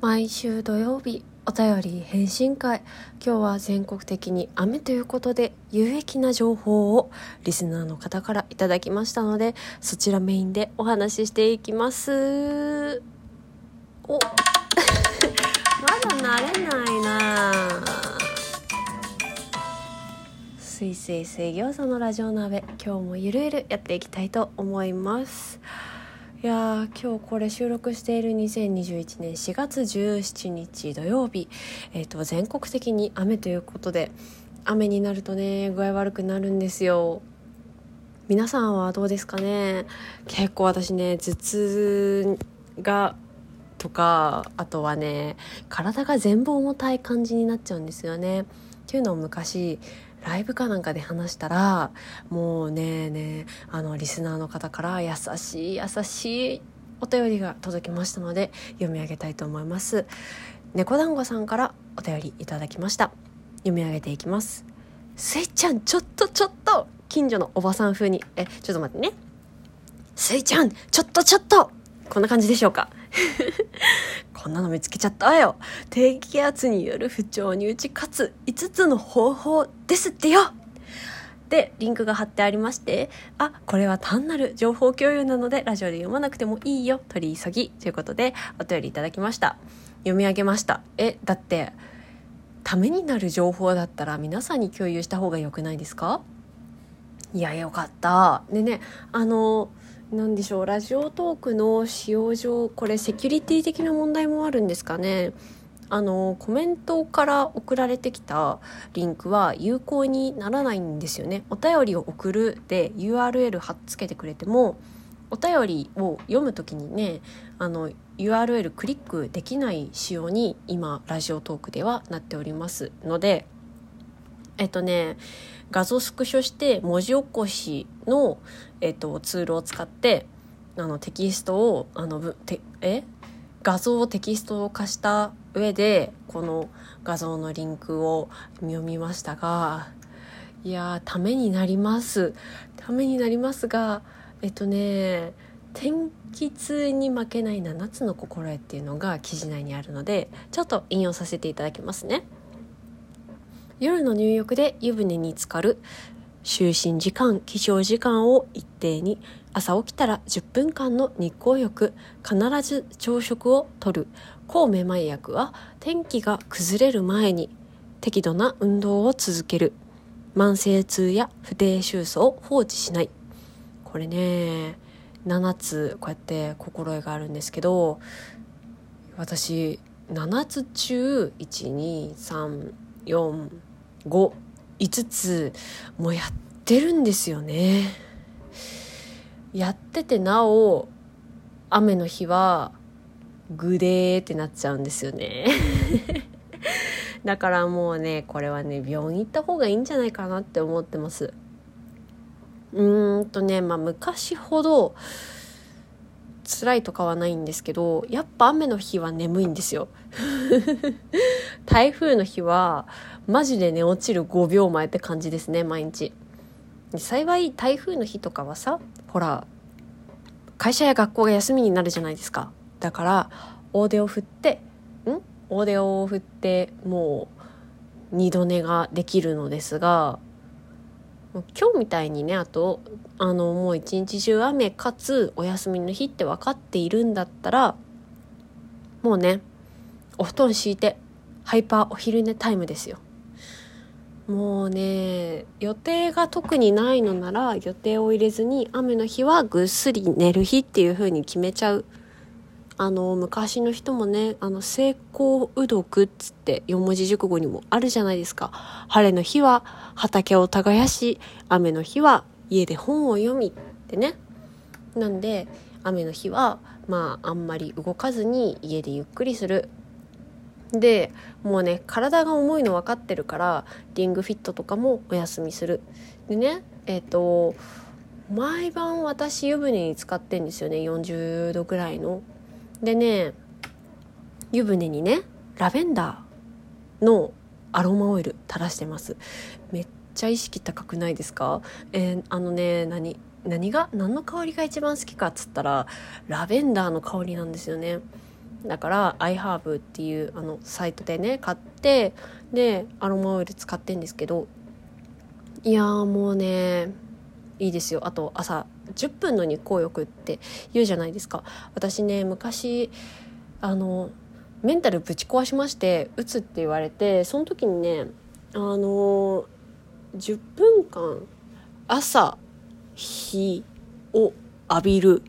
毎週土曜日お便り返信会。今日は全国的に雨ということで有益な情報をリスナーの方からいただきましたのでそちらメインでお話ししていきます。お。まだ慣れないな。すいすい水餃子のラジオ鍋今日もゆるゆるやっていきたいと思います。いや今日これ収録している2021年4月17日土曜日、えーと、全国的に雨ということで雨になるとね具合悪くなるんですよ。皆さんはどうですかね？結構私ね頭痛がとかあとはね体が全部重たい感じになっちゃうんですよね。っていうのを昔ライブかなんかで話したらもうねえねあのリスナーの方から優しい優しいお便りが届きましたので読み上げたいと思います。猫団子さんからお便りいただきました。読み上げていきます。スイちゃんちょっとちょっと近所のおばさん風にえちょっと待ってね。スイちゃんちょっとちょっとこんな感じでしょうか？こんなの見つけちゃったわよ。低気圧による不調に打ち勝つ5つの方法ですってよで、リンクが貼ってありまして、あ、これは単なる情報共有なので、ラジオで読まなくてもいいよ、取り急ぎ、ということで、お便りいただきました。読み上げました。え、だって、ためになる情報だったら皆さんに共有した方が良くないですか？いや、よかった。でね、あの、何でしょうラジオトークの使用上これセキュリティ的な問題もあるんですかね。あのコメントから送られてきたリンクは有効にならないんですよね。お便りを送るで URL 貼っつけてくれてもお便りを読む時にねあの URL クリックできない仕様に今ラジオトークではなっておりますのでえっとね画像スクショして文字起こしの、えっと、ツールを使ってあのテキストをあのてえ？画像をテキスト化した上でこの画像のリンクを読みましたがいやためになりますためになりますがえっとね天気痛に負けない7つの心得っていうのが記事内にあるのでちょっと引用させていただきますね。夜の入浴で湯船に浸かる。就寝時間起床時間を一定に。朝起きたら10分間の日光浴。必ず朝食をとる。抗めまい薬は天気が崩れる前に。適度な運動を続ける。慢性痛や不定収束を放置しない。これね7つこうやって心得があるんですけど私7つ中1234 5、5つもうやってるんですよね。やっててなお、雨の日はグデーってなっちゃうんですよね。だからもうね、これはね、病院行った方がいいんじゃないかなって思ってます。うーんとね、まあ昔ほど、辛いとかはないんですけどやっぱ雨の日は眠いんですよ台風の日はマジで寝落ちる5秒前って感じですね毎日。幸い台風の日とかはさほら会社や学校が休みになるじゃないですか。だから大手を振ってん？大手を振ってもう二度寝ができるのですが今日みたいにねあとあのもう一日中雨かつお休みの日って分かっているんだったらもうねお布団敷いてハイパーお昼寝タイムですよ。もうね予定が特にないのなら予定を入れずに雨の日はぐっすり寝る日っていう風に決めちゃう。あの昔の人もねあの成功うどくっつって四文字熟語にもあるじゃないですか。晴れの日は畑を耕し雨の日は家で本を読みってね。なんで雨の日はまああんまり動かずに家でゆっくりする。でもうね体が重いの分かってるからリングフィットとかもお休みする。でねえっ、ー、と毎晩私湯船に使ってんですよね40度ぐらいの。でね湯船にねラベンダーのアロマオイル垂らしてます。めっちゃ意識高くないですか？えー、あのね何何が？何の香りが一番好きかっつったらラベンダーの香りなんですよね。だから iHerb っていうあのサイトでね買ってでアロマオイル使ってんですけどいやもうねいいですよ。あと朝10分の日光浴って言うじゃないですか。私ね昔あのメンタルぶち壊しましてうつって言われてその時にねあの10分間朝日を浴びる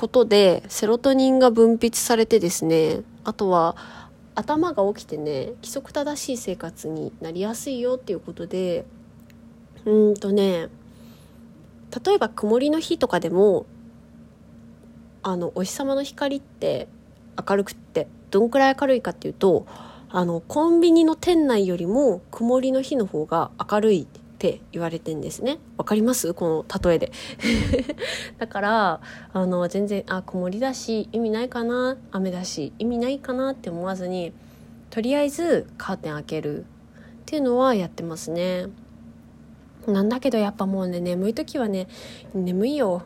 ことでセロトニンが分泌されてですねあとは頭が起きてね規則正しい生活になりやすいよっていうことでうんとね例えば曇りの日とかでもあのお日様の光って明るくってどんくらい明るいかっていうとあのコンビニの店内よりも曇りの日の方が明るいって言われてんですね。わかります？この例えで。だからあの全然あ曇りだし意味ないかな？雨だし意味ないかなって思わずにとりあえずカーテン開ける。っていうのはやってますね。なんだけどやっぱもうね眠い時はね眠いよ。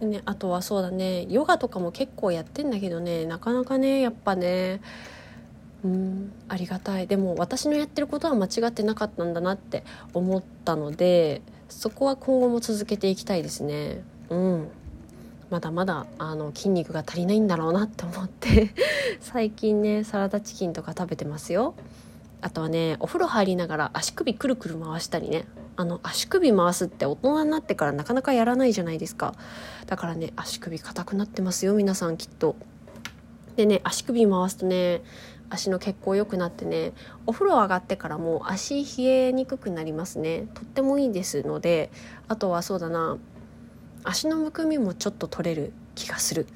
ね、あとはそうだねヨガとかも結構やってんだけどねなかなかねやっぱねうん。ありがたい。でも私のやってることは間違ってなかったんだなって思ったのでそこは今後も続けていきたいですね。うん。まだまだあの筋肉が足りないんだろうなって思って 最近ねサラダチキンとか食べてますよ。あとはねお風呂入りながら足首くるくる回したりね。あの足首回すって大人になってからなかなかやらないじゃないですか。だからね足首硬くなってますよ皆さんきっと。でね足首回すとね足の血行良くなってねお風呂上がってからも足冷えにくくなりますね。とってもいいですのであとはそうだな足のむくみもちょっと取れる気がする。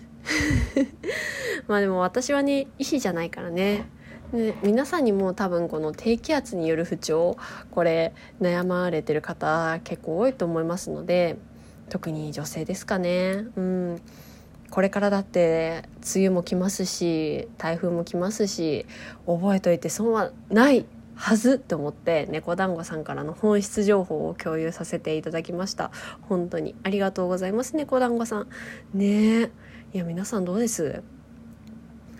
まあでも私はね医師じゃないからね。で皆さんにも多分この低気圧による不調これ悩まれてる方結構多いと思いますので特に女性ですかね。うん。これからだって梅雨も来ますし台風も来ますし覚えといて損はないはずって思って猫団子さんからの本質情報を共有させていただきました。本当にありがとうございます猫団子さん。ねえ。いや皆さんどうです？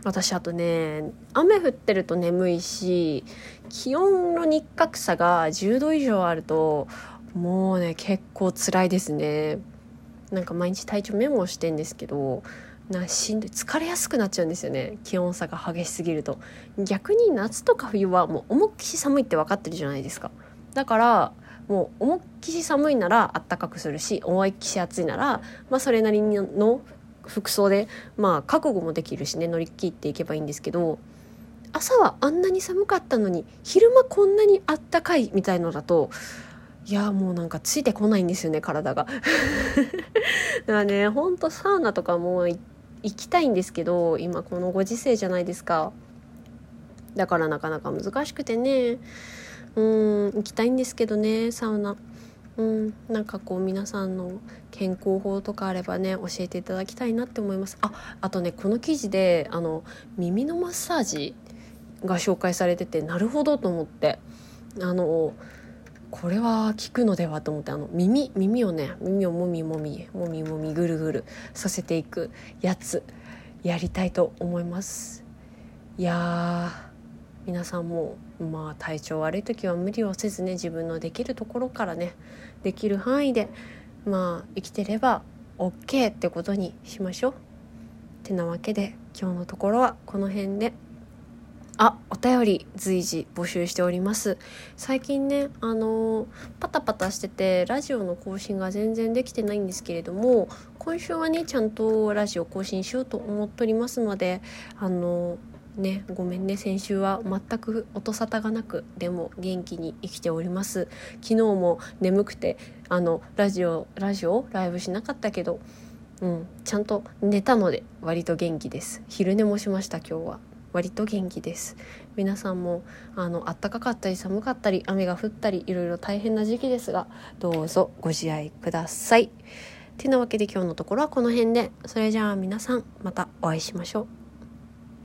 私あとね雨降ってると眠いし気温の日覚差が10度以上あるともうね結構辛いですね。なんか毎日体調メモをしてんですけどなしんどい。疲れやすくなっちゃうんですよね。気温差が激しすぎると。逆に夏とか冬はもう思いっきり寒いって分かってるじゃないですか。だからもう思いっきり寒いならあったかくするし思いっきり暑いなら、まあ、それなりの服装でまあ覚悟もできるしね乗り切っていけばいいんですけど朝はあんなに寒かったのに昼間こんなにあったかいみたいのだといやもうなんかついてこないんですよね体が。だからねほんとサウナとかも行きたいんですけど今このご時世じゃないですか。だからなかなか難しくてね。うん行きたいんですけどねサウナ。うん、なんかこう皆さんの健康法とかあればね教えていただきたいなって思います。ああとねこの記事であの耳のマッサージが紹介されててなるほどと思って。あのこれは効くのではと思ってあの耳耳をね耳をもみもみもみもみぐるぐるさせていくやつやりたいと思いますいや皆さんもまあ体調悪い時は無理をせずね自分のできるところからねできる範囲でまあ生きてれば OK ってことにしましょう。ってなわけで今日のところはこの辺であお便り随時募集しております。最近ねあのー、パタパタしててラジオの更新が全然できてないんですけれども今週はねちゃんとラジオ更新しようと思っておりますのであのーねごめんね先週は全く音沙汰がなくでも元気に生きております。昨日も眠くてあのラジオラジオライブしなかったけどうんちゃんと寝たので割と元気です。昼寝もしました今日は。割と元気です。皆さんもあの暖かかったり寒かったり雨が降ったりいろいろ大変な時期ですがどうぞご自愛ください。てなわけで今日のところはこの辺で。それじゃあ皆さんまたお会いしましょう。